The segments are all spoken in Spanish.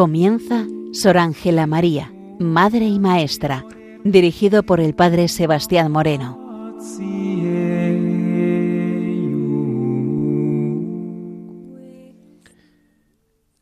Comienza Sor Ángela María, Madre y Maestra, dirigido por el Padre Sebastián Moreno.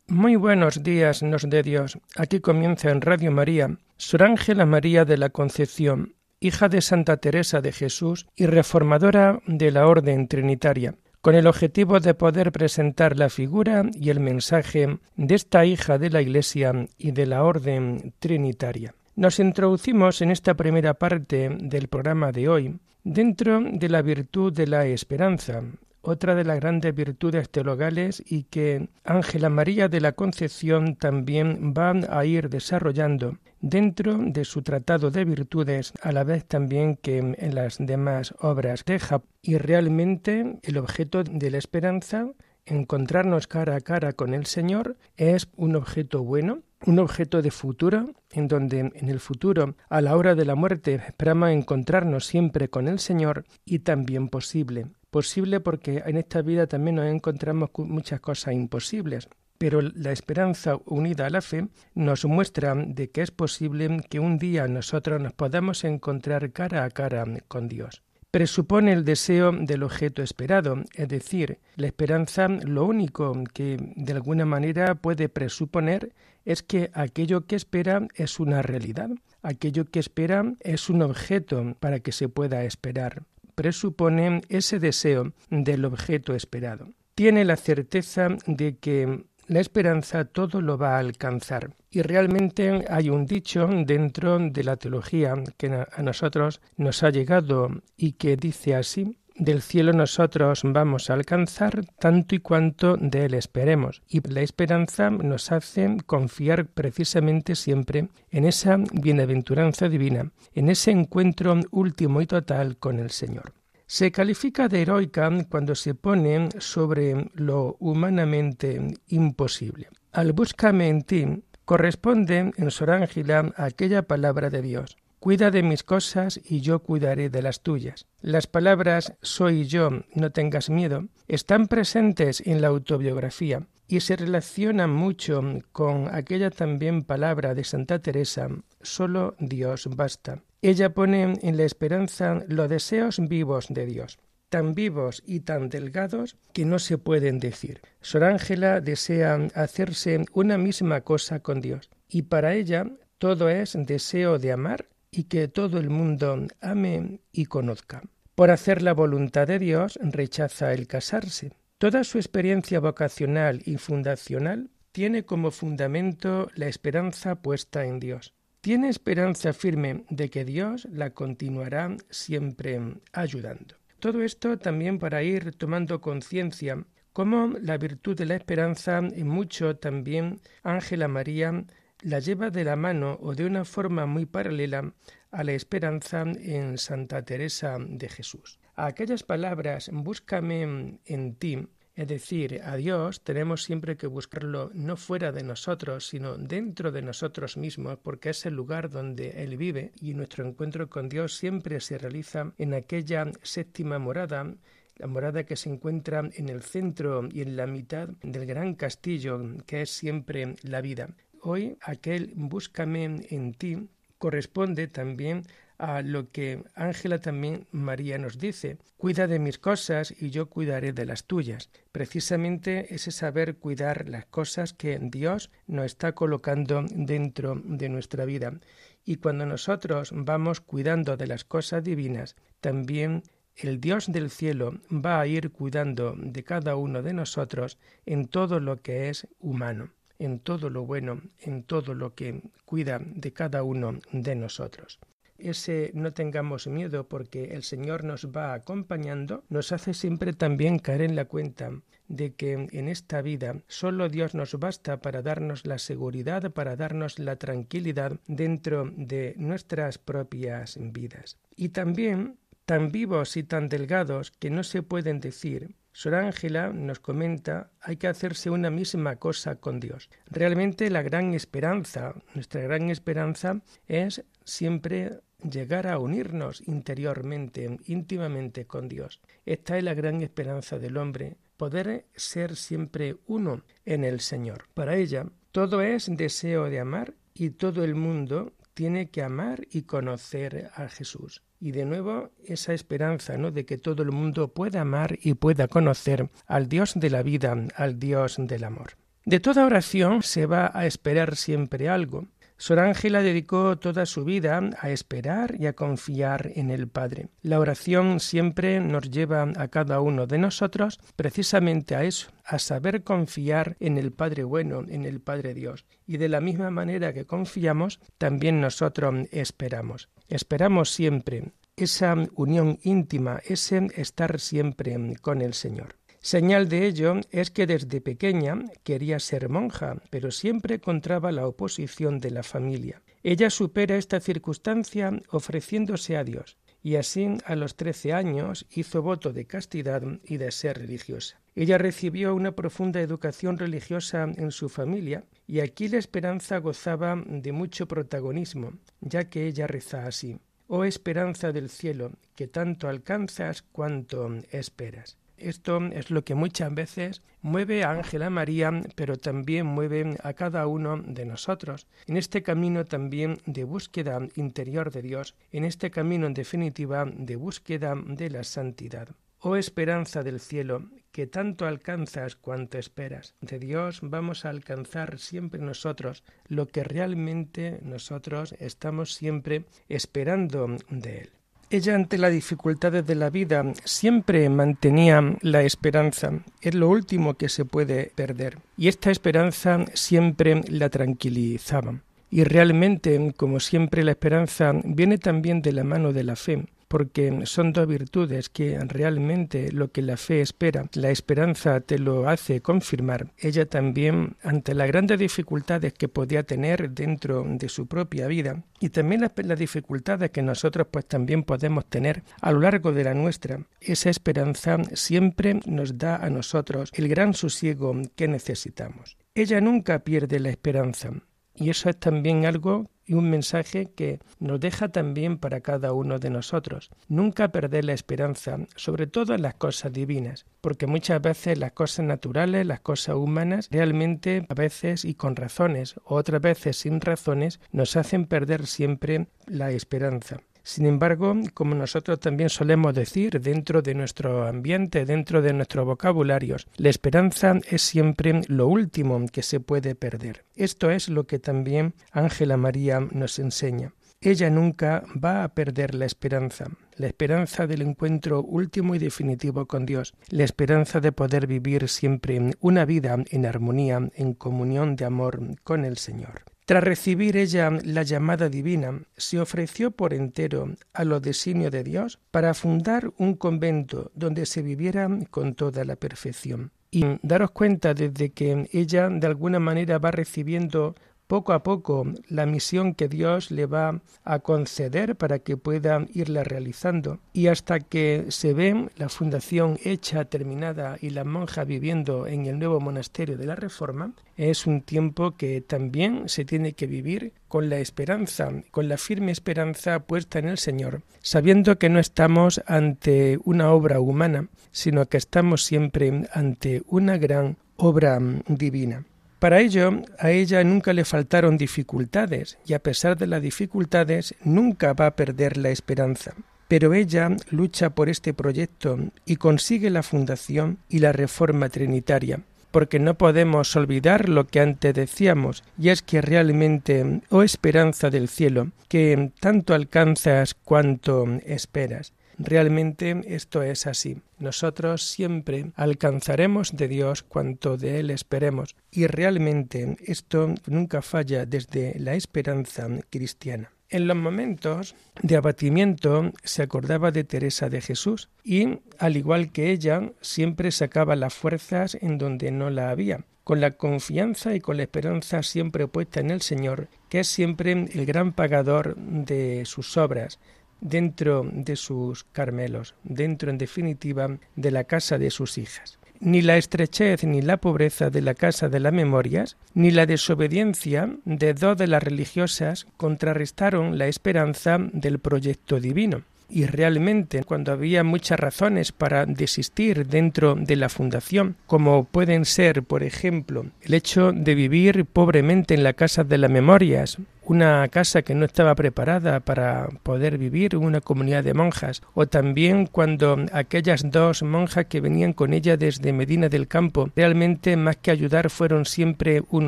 Muy buenos días, nos de Dios. Aquí comienza en Radio María, Sor Ángela María de la Concepción, hija de Santa Teresa de Jesús y reformadora de la Orden Trinitaria, con el objetivo de poder presentar la figura y el mensaje de esta hija de la Iglesia y de la Orden Trinitaria. Nos introducimos en esta primera parte del programa de hoy dentro de la virtud de la esperanza, otra de las grandes virtudes teologales y que Ángela María de la Concepción también va a ir desarrollando dentro de su tratado de virtudes, a la vez también que en las demás obras de Y realmente el objeto de la esperanza, encontrarnos cara a cara con el Señor, es un objeto bueno, un objeto de futuro, en donde en el futuro, a la hora de la muerte, esperamos encontrarnos siempre con el Señor y también posible posible porque en esta vida también nos encontramos con muchas cosas imposibles. Pero la esperanza unida a la fe nos muestra de que es posible que un día nosotros nos podamos encontrar cara a cara con Dios. Presupone el deseo del objeto esperado, es decir, la esperanza lo único que de alguna manera puede presuponer es que aquello que espera es una realidad, aquello que espera es un objeto para que se pueda esperar presupone ese deseo del objeto esperado. Tiene la certeza de que la esperanza todo lo va a alcanzar. Y realmente hay un dicho dentro de la teología que a nosotros nos ha llegado y que dice así, del cielo nosotros vamos a alcanzar tanto y cuanto de él esperemos. Y la esperanza nos hace confiar precisamente siempre en esa bienaventuranza divina, en ese encuentro último y total con el Señor. Se califica de heroica cuando se pone sobre lo humanamente imposible. Al búscame en ti corresponde en Sor Ángela aquella palabra de Dios. Cuida de mis cosas y yo cuidaré de las tuyas. Las palabras soy yo, no tengas miedo, están presentes en la autobiografía y se relacionan mucho con aquella también palabra de Santa Teresa, solo Dios basta. Ella pone en la esperanza los deseos vivos de Dios, tan vivos y tan delgados que no se pueden decir. Sor Ángela desea hacerse una misma cosa con Dios, y para ella todo es deseo de amar y que todo el mundo ame y conozca. Por hacer la voluntad de Dios rechaza el casarse. Toda su experiencia vocacional y fundacional tiene como fundamento la esperanza puesta en Dios tiene esperanza firme de que Dios la continuará siempre ayudando. Todo esto también para ir tomando conciencia cómo la virtud de la esperanza en mucho también Ángela María la lleva de la mano o de una forma muy paralela a la esperanza en Santa Teresa de Jesús. A aquellas palabras, búscame en ti, es decir, a Dios tenemos siempre que buscarlo no fuera de nosotros, sino dentro de nosotros mismos, porque es el lugar donde Él vive y nuestro encuentro con Dios siempre se realiza en aquella séptima morada, la morada que se encuentra en el centro y en la mitad del gran castillo que es siempre la vida. Hoy aquel búscame en ti corresponde también a lo que Ángela también María nos dice, cuida de mis cosas y yo cuidaré de las tuyas. Precisamente ese saber cuidar las cosas que Dios nos está colocando dentro de nuestra vida. Y cuando nosotros vamos cuidando de las cosas divinas, también el Dios del cielo va a ir cuidando de cada uno de nosotros en todo lo que es humano, en todo lo bueno, en todo lo que cuida de cada uno de nosotros ese no tengamos miedo porque el Señor nos va acompañando, nos hace siempre también caer en la cuenta de que en esta vida solo Dios nos basta para darnos la seguridad, para darnos la tranquilidad dentro de nuestras propias vidas. Y también tan vivos y tan delgados que no se pueden decir, Sor Ángela nos comenta, hay que hacerse una misma cosa con Dios. Realmente la gran esperanza, nuestra gran esperanza es siempre llegar a unirnos interiormente, íntimamente con Dios. Esta es la gran esperanza del hombre, poder ser siempre uno en el Señor. Para ella, todo es deseo de amar y todo el mundo tiene que amar y conocer a Jesús. Y de nuevo esa esperanza, ¿no? de que todo el mundo pueda amar y pueda conocer al Dios de la vida, al Dios del amor. De toda oración se va a esperar siempre algo. Sor Ángela dedicó toda su vida a esperar y a confiar en el Padre. La oración siempre nos lleva a cada uno de nosotros precisamente a eso, a saber confiar en el Padre bueno, en el Padre Dios. Y de la misma manera que confiamos, también nosotros esperamos. Esperamos siempre esa unión íntima, ese estar siempre con el Señor. Señal de ello es que desde pequeña quería ser monja, pero siempre encontraba la oposición de la familia. Ella supera esta circunstancia ofreciéndose a Dios, y así a los trece años hizo voto de castidad y de ser religiosa. Ella recibió una profunda educación religiosa en su familia, y aquí la esperanza gozaba de mucho protagonismo, ya que ella reza así Oh esperanza del cielo, que tanto alcanzas cuanto esperas. Esto es lo que muchas veces mueve a Ángela María, pero también mueve a cada uno de nosotros, en este camino también de búsqueda interior de Dios, en este camino en definitiva de búsqueda de la santidad. Oh esperanza del cielo, que tanto alcanzas cuanto esperas. De Dios vamos a alcanzar siempre nosotros lo que realmente nosotros estamos siempre esperando de Él. Ella ante las dificultades de la vida siempre mantenía la esperanza. Es lo último que se puede perder. Y esta esperanza siempre la tranquilizaba. Y realmente, como siempre, la esperanza viene también de la mano de la fe porque son dos virtudes que realmente lo que la fe espera, la esperanza te lo hace confirmar. Ella también, ante las grandes dificultades que podía tener dentro de su propia vida, y también las, las dificultades que nosotros pues también podemos tener a lo largo de la nuestra, esa esperanza siempre nos da a nosotros el gran sosiego que necesitamos. Ella nunca pierde la esperanza, y eso es también algo y un mensaje que nos deja también para cada uno de nosotros. Nunca perder la esperanza, sobre todo en las cosas divinas, porque muchas veces las cosas naturales, las cosas humanas, realmente a veces y con razones, otras veces sin razones, nos hacen perder siempre la esperanza. Sin embargo, como nosotros también solemos decir dentro de nuestro ambiente, dentro de nuestros vocabularios, la esperanza es siempre lo último que se puede perder. Esto es lo que también Ángela María nos enseña. Ella nunca va a perder la esperanza, la esperanza del encuentro último y definitivo con Dios, la esperanza de poder vivir siempre una vida en armonía, en comunión de amor con el Señor. Tras recibir ella la llamada divina, se ofreció por entero a los designios de Dios para fundar un convento donde se viviera con toda la perfección. Y daros cuenta desde que ella de alguna manera va recibiendo poco a poco la misión que Dios le va a conceder para que pueda irla realizando y hasta que se ve la fundación hecha, terminada y la monja viviendo en el nuevo monasterio de la Reforma, es un tiempo que también se tiene que vivir con la esperanza, con la firme esperanza puesta en el Señor, sabiendo que no estamos ante una obra humana, sino que estamos siempre ante una gran obra divina. Para ello, a ella nunca le faltaron dificultades, y a pesar de las dificultades, nunca va a perder la esperanza. Pero ella lucha por este proyecto y consigue la fundación y la reforma trinitaria, porque no podemos olvidar lo que antes decíamos, y es que realmente, oh esperanza del cielo, que tanto alcanzas cuanto esperas. Realmente esto es así. Nosotros siempre alcanzaremos de Dios cuanto de Él esperemos y realmente esto nunca falla desde la esperanza cristiana. En los momentos de abatimiento se acordaba de Teresa de Jesús y, al igual que ella, siempre sacaba las fuerzas en donde no la había, con la confianza y con la esperanza siempre puesta en el Señor, que es siempre el gran pagador de sus obras, dentro de sus Carmelos, dentro en definitiva de la casa de sus hijas. ni la estrechez ni la pobreza de la casa de las memorias, ni la desobediencia de dos de las religiosas contrarrestaron la esperanza del proyecto divino y realmente cuando había muchas razones para desistir dentro de la fundación, como pueden ser, por ejemplo, el hecho de vivir pobremente en la casa de las memorias, una casa que no estaba preparada para poder vivir una comunidad de monjas, o también cuando aquellas dos monjas que venían con ella desde Medina del Campo realmente más que ayudar fueron siempre un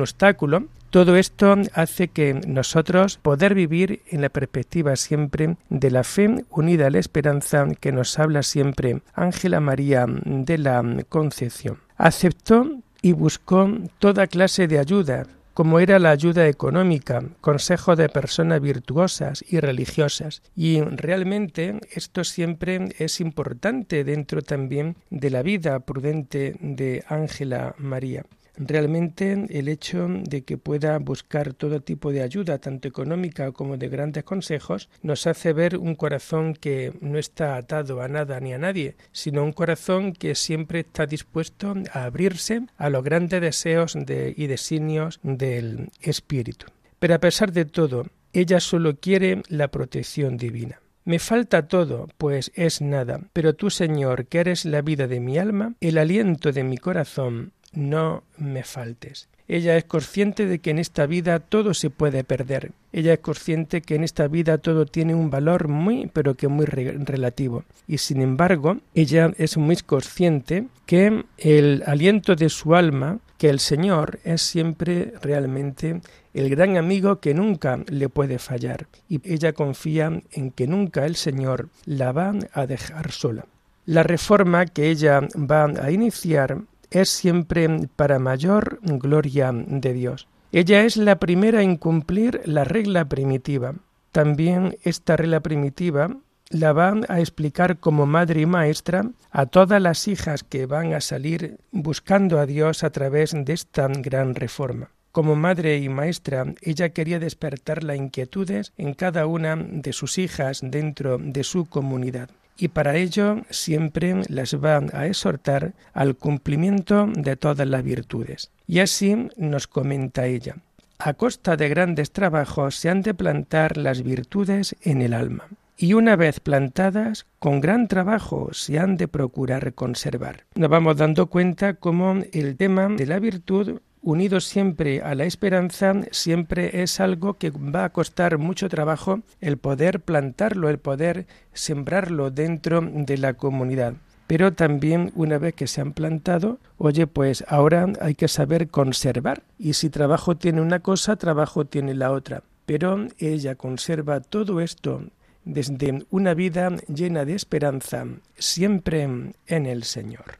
obstáculo, todo esto hace que nosotros poder vivir en la perspectiva siempre de la fe unida a la esperanza que nos habla siempre Ángela María de la Concepción. Aceptó y buscó toda clase de ayuda, como era la ayuda económica, consejo de personas virtuosas y religiosas. Y realmente esto siempre es importante dentro también de la vida prudente de Ángela María. Realmente el hecho de que pueda buscar todo tipo de ayuda, tanto económica como de grandes consejos, nos hace ver un corazón que no está atado a nada ni a nadie, sino un corazón que siempre está dispuesto a abrirse a los grandes deseos y designios del Espíritu. Pero a pesar de todo, ella solo quiere la protección divina. Me falta todo, pues es nada, pero tú, Señor, que eres la vida de mi alma, el aliento de mi corazón, no me faltes. Ella es consciente de que en esta vida todo se puede perder. Ella es consciente que en esta vida todo tiene un valor muy, pero que muy relativo. Y sin embargo, ella es muy consciente que el aliento de su alma, que el Señor es siempre realmente el gran amigo que nunca le puede fallar. Y ella confía en que nunca el Señor la va a dejar sola. La reforma que ella va a iniciar es siempre para mayor gloria de Dios. Ella es la primera en cumplir la regla primitiva. También esta regla primitiva la van a explicar como madre y maestra a todas las hijas que van a salir buscando a Dios a través de esta gran reforma. Como madre y maestra, ella quería despertar las inquietudes en cada una de sus hijas dentro de su comunidad y para ello siempre las va a exhortar al cumplimiento de todas las virtudes. Y así nos comenta ella. A costa de grandes trabajos se han de plantar las virtudes en el alma, y una vez plantadas, con gran trabajo se han de procurar conservar. Nos vamos dando cuenta cómo el tema de la virtud unido siempre a la esperanza, siempre es algo que va a costar mucho trabajo el poder plantarlo, el poder sembrarlo dentro de la comunidad. Pero también una vez que se han plantado, oye, pues ahora hay que saber conservar. Y si trabajo tiene una cosa, trabajo tiene la otra. Pero ella conserva todo esto desde una vida llena de esperanza, siempre en el Señor.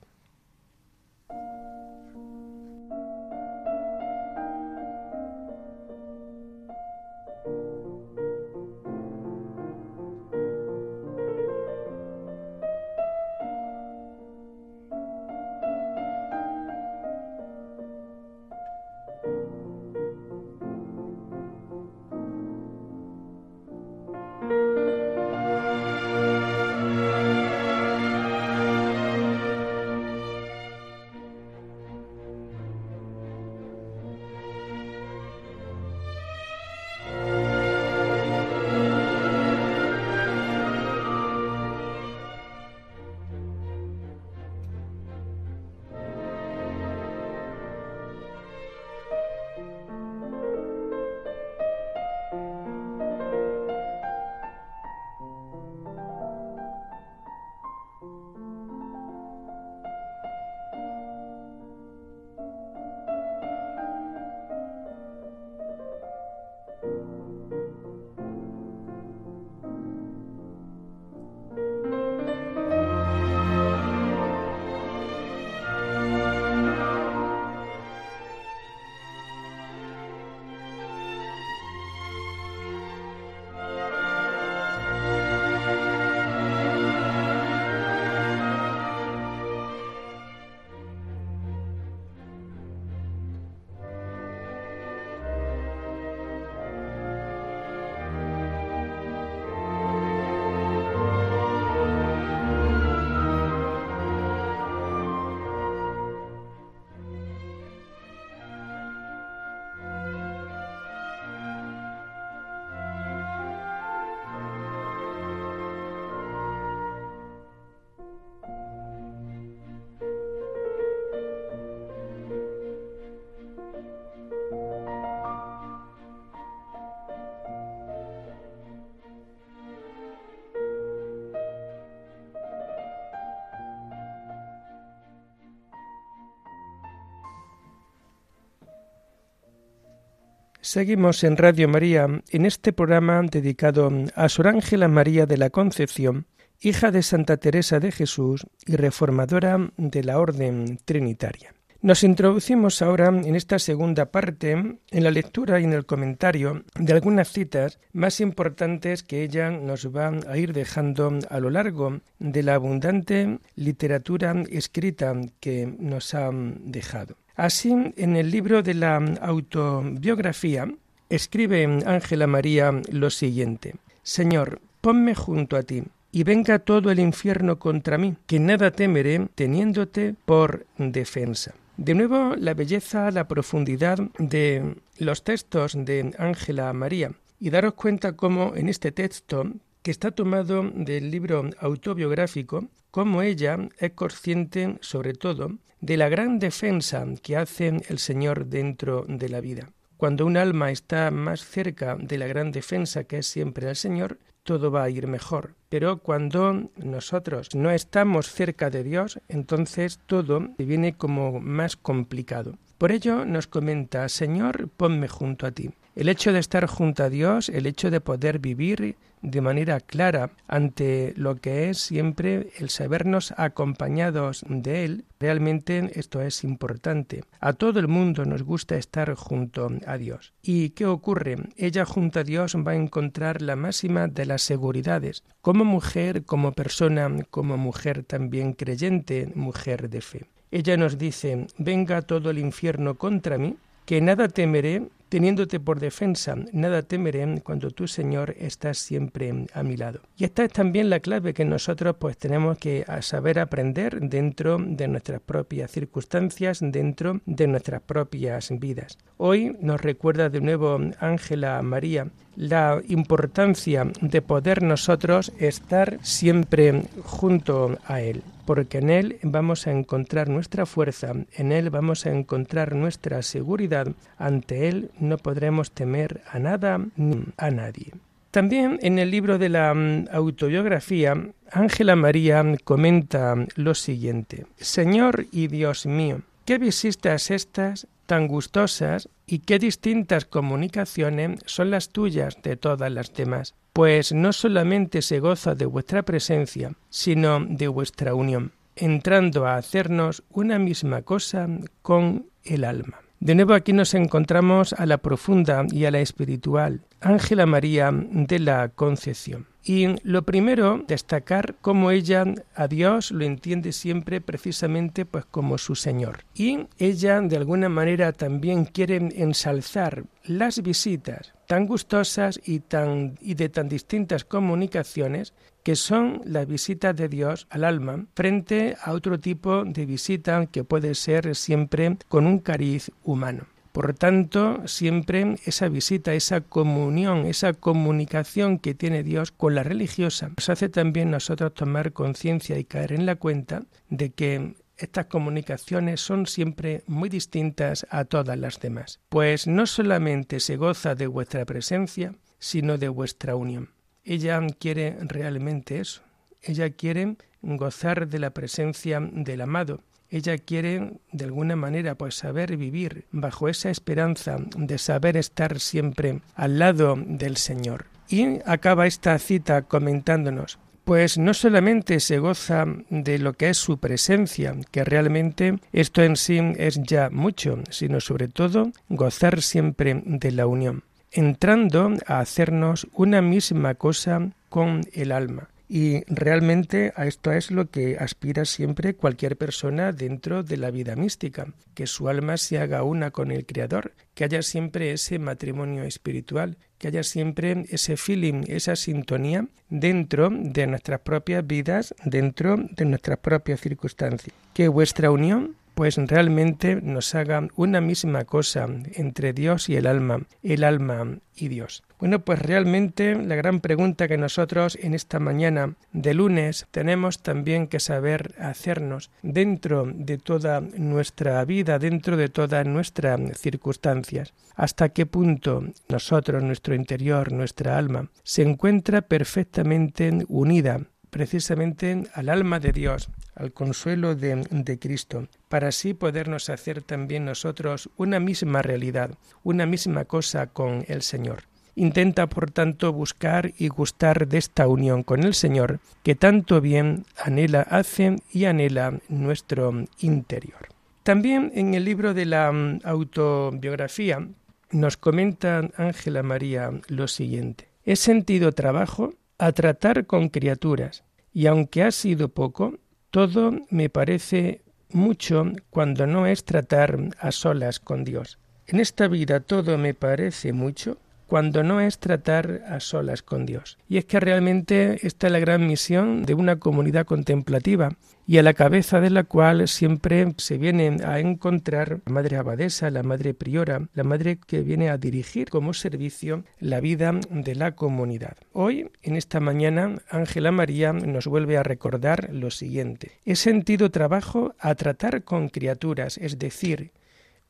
Seguimos en Radio María en este programa dedicado a Sor Ángela María de la Concepción, hija de Santa Teresa de Jesús y reformadora de la Orden Trinitaria. Nos introducimos ahora en esta segunda parte en la lectura y en el comentario de algunas citas más importantes que ella nos va a ir dejando a lo largo de la abundante literatura escrita que nos ha dejado. Así, en el libro de la autobiografía, escribe Ángela María lo siguiente. Señor, ponme junto a ti, y venga todo el infierno contra mí, que nada temeré teniéndote por defensa. De nuevo, la belleza, la profundidad de los textos de Ángela María. Y daros cuenta cómo en este texto, que está tomado del libro autobiográfico, cómo ella es consciente, sobre todo, de la gran defensa que hace el Señor dentro de la vida. Cuando un alma está más cerca de la gran defensa que es siempre el Señor, todo va a ir mejor. Pero cuando nosotros no estamos cerca de Dios, entonces todo viene como más complicado. Por ello nos comenta, Señor, ponme junto a ti. El hecho de estar junto a Dios, el hecho de poder vivir de manera clara ante lo que es siempre el sabernos acompañados de Él, realmente esto es importante. A todo el mundo nos gusta estar junto a Dios. ¿Y qué ocurre? Ella junto a Dios va a encontrar la máxima de las seguridades, como mujer, como persona, como mujer también creyente, mujer de fe. Ella nos dice, venga todo el infierno contra mí, que nada temeré teniéndote por defensa, nada temeré cuando tú, Señor, estás siempre a mi lado. Y esta es también la clave que nosotros pues tenemos que saber aprender dentro de nuestras propias circunstancias, dentro de nuestras propias vidas. Hoy nos recuerda de nuevo Ángela María la importancia de poder nosotros estar siempre junto a Él, porque en Él vamos a encontrar nuestra fuerza, en Él vamos a encontrar nuestra seguridad, ante Él no podremos temer a nada ni a nadie. También en el libro de la mm, autobiografía, Ángela María comenta lo siguiente, Señor y Dios mío, ¿qué visitas estas tan gustosas y qué distintas comunicaciones son las tuyas de todas las demás, pues no solamente se goza de vuestra presencia, sino de vuestra unión, entrando a hacernos una misma cosa con el alma. De nuevo aquí nos encontramos a la profunda y a la espiritual Ángela María de la Concepción. Y lo primero, destacar cómo ella a Dios lo entiende siempre precisamente pues como su Señor. Y ella de alguna manera también quiere ensalzar las visitas tan gustosas y, tan, y de tan distintas comunicaciones que son las visitas de Dios al alma frente a otro tipo de visita que puede ser siempre con un cariz humano. Por tanto, siempre esa visita, esa comunión, esa comunicación que tiene Dios con la religiosa, nos hace también nosotros tomar conciencia y caer en la cuenta de que estas comunicaciones son siempre muy distintas a todas las demás, pues no solamente se goza de vuestra presencia, sino de vuestra unión. Ella quiere realmente eso, ella quiere gozar de la presencia del amado, ella quiere de alguna manera pues saber vivir bajo esa esperanza de saber estar siempre al lado del Señor. Y acaba esta cita comentándonos pues no solamente se goza de lo que es su presencia, que realmente esto en sí es ya mucho, sino sobre todo gozar siempre de la unión, entrando a hacernos una misma cosa con el alma. Y realmente a esto es lo que aspira siempre cualquier persona dentro de la vida mística, que su alma se haga una con el Creador, que haya siempre ese matrimonio espiritual, que haya siempre ese feeling, esa sintonía dentro de nuestras propias vidas, dentro de nuestras propias circunstancias. Que vuestra unión pues realmente nos haga una misma cosa entre Dios y el alma, el alma y Dios. Bueno, pues realmente la gran pregunta que nosotros en esta mañana de lunes tenemos también que saber hacernos dentro de toda nuestra vida, dentro de todas nuestras circunstancias, hasta qué punto nosotros, nuestro interior, nuestra alma, se encuentra perfectamente unida precisamente al alma de Dios, al consuelo de, Cristo, para así podernos hacer también nosotros una misma realidad, una misma cosa con el Señor. Intenta, por tanto, buscar y gustar de esta unión con el Señor, que tanto bien anhela hace y anhela nuestro interior. También en el libro de la mm, autobiografía nos comenta Ángela María lo siguiente. He sentido trabajo a tratar con criaturas, y aunque ha sido poco, todo me parece mucho cuando no es tratar a solas con Dios. En esta vida todo me parece mucho cuando no es tratar a solas con Dios. Y es que realmente esta es la gran misión de una comunidad contemplativa y a la cabeza de la cual siempre se viene a encontrar la madre abadesa, la madre priora, la madre que viene a dirigir como servicio la vida de la comunidad. Hoy, en esta mañana, Ángela María nos vuelve a recordar lo siguiente. He sentido trabajo a tratar con criaturas, es decir,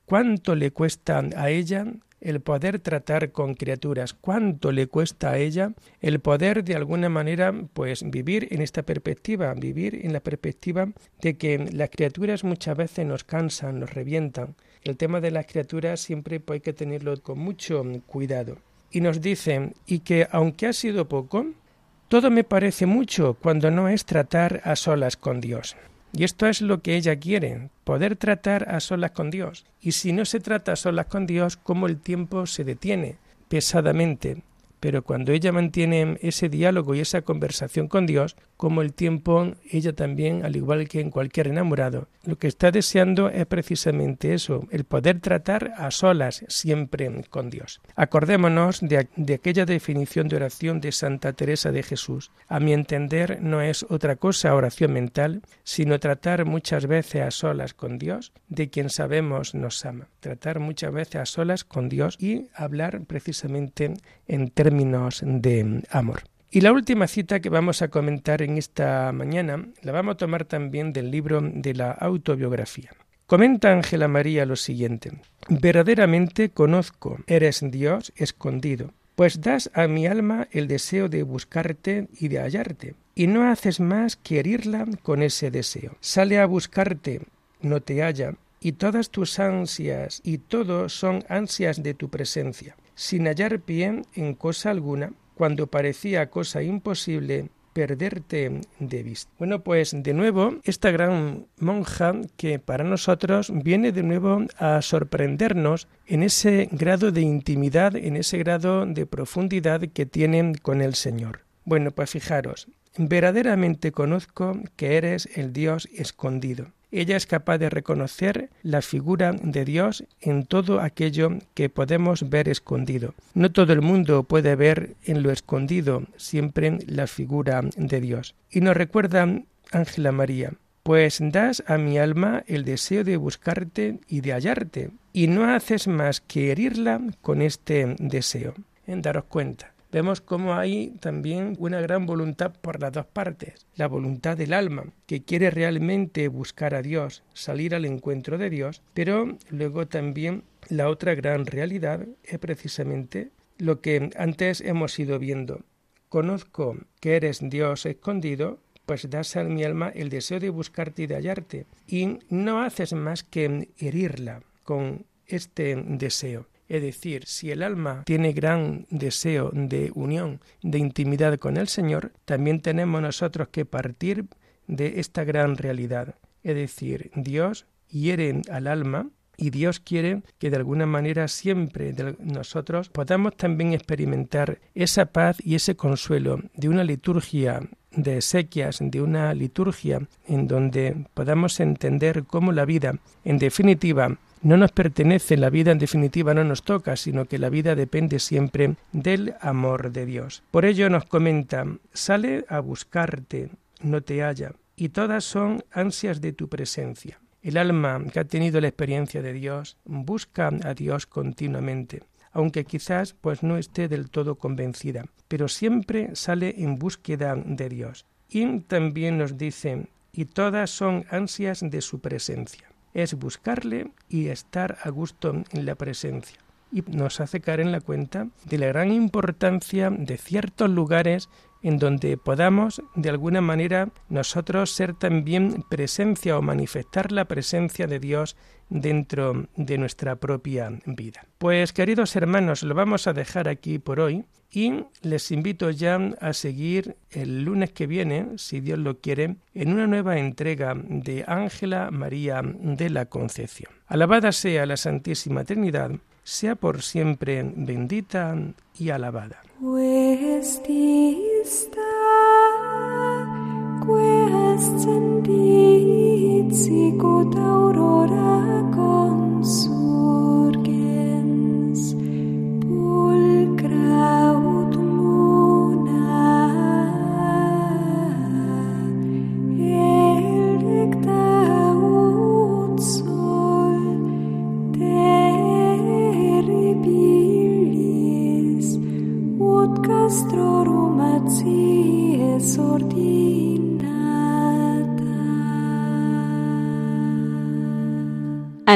cuánto le cuesta a ella el poder tratar con criaturas, cuánto le cuesta a ella el poder de alguna manera pues vivir en esta perspectiva, vivir en la perspectiva de que las criaturas muchas veces nos cansan, nos revientan. El tema de las criaturas siempre pues, hay que tenerlo con mucho cuidado. Y nos dicen, y que aunque ha sido poco, todo me parece mucho cuando no es tratar a solas con Dios. Y esto es lo que ella quiere, poder tratar a solas con Dios. Y si no se trata a solas con Dios, ¿cómo el tiempo se detiene pesadamente? Pero cuando ella mantiene ese diálogo y esa conversación con Dios, como el tiempo, ella también, al igual que en cualquier enamorado, lo que está deseando es precisamente eso, el poder tratar a solas siempre con Dios. Acordémonos de, de aquella definición de oración de Santa Teresa de Jesús. A mi entender no es otra cosa oración mental, sino tratar muchas veces a solas con Dios, de quien sabemos nos ama. Tratar muchas veces a solas con Dios y hablar precisamente en términos de amor. Y la última cita que vamos a comentar en esta mañana la vamos a tomar también del libro de la autobiografía. Comenta Ángela María lo siguiente. Verdaderamente conozco, eres Dios escondido, pues das a mi alma el deseo de buscarte y de hallarte, y no haces más que herirla con ese deseo. Sale a buscarte, no te halla, y todas tus ansias y todo son ansias de tu presencia sin hallar pie en cosa alguna, cuando parecía cosa imposible perderte de vista. Bueno, pues de nuevo, esta gran monja que para nosotros viene de nuevo a sorprendernos en ese grado de intimidad, en ese grado de profundidad que tiene con el Señor. Bueno, pues fijaros, verdaderamente conozco que eres el Dios escondido ella es capaz de reconocer la figura de Dios en todo aquello que podemos ver escondido. No todo el mundo puede ver en lo escondido siempre la figura de Dios. Y nos recuerda Ángela María, pues das a mi alma el deseo de buscarte y de hallarte, y no haces más que herirla con este deseo. En daros cuenta vemos cómo hay también una gran voluntad por las dos partes. La voluntad del alma, que quiere realmente buscar a Dios, salir al encuentro de Dios, pero luego también la otra gran realidad es precisamente lo que antes hemos ido viendo. Conozco que eres Dios escondido, pues das a mi alma el deseo de buscarte y de hallarte, y no haces más que herirla con este deseo. Es decir, si el alma tiene gran deseo de unión, de intimidad con el Señor, también tenemos nosotros que partir de esta gran realidad. Es decir, Dios hiere al alma y Dios quiere que de alguna manera siempre nosotros podamos también experimentar esa paz y ese consuelo de una liturgia de sequias, de una liturgia en donde podamos entender cómo la vida, en definitiva, no nos pertenece, la vida en definitiva no nos toca, sino que la vida depende siempre del amor de Dios. Por ello nos comenta, sale a buscarte, no te halla, y todas son ansias de tu presencia. El alma que ha tenido la experiencia de Dios busca a Dios continuamente, aunque quizás pues no esté del todo convencida, pero siempre sale en búsqueda de Dios. Y también nos dice, y todas son ansias de su presencia es buscarle y estar a gusto en la presencia. Y nos hace caer en la cuenta de la gran importancia de ciertos lugares en donde podamos de alguna manera nosotros ser también presencia o manifestar la presencia de Dios dentro de nuestra propia vida. Pues queridos hermanos, lo vamos a dejar aquí por hoy y les invito ya a seguir el lunes que viene, si Dios lo quiere, en una nueva entrega de Ángela María de la Concepción. Alabada sea la Santísima Trinidad, sea por siempre bendita y alabada.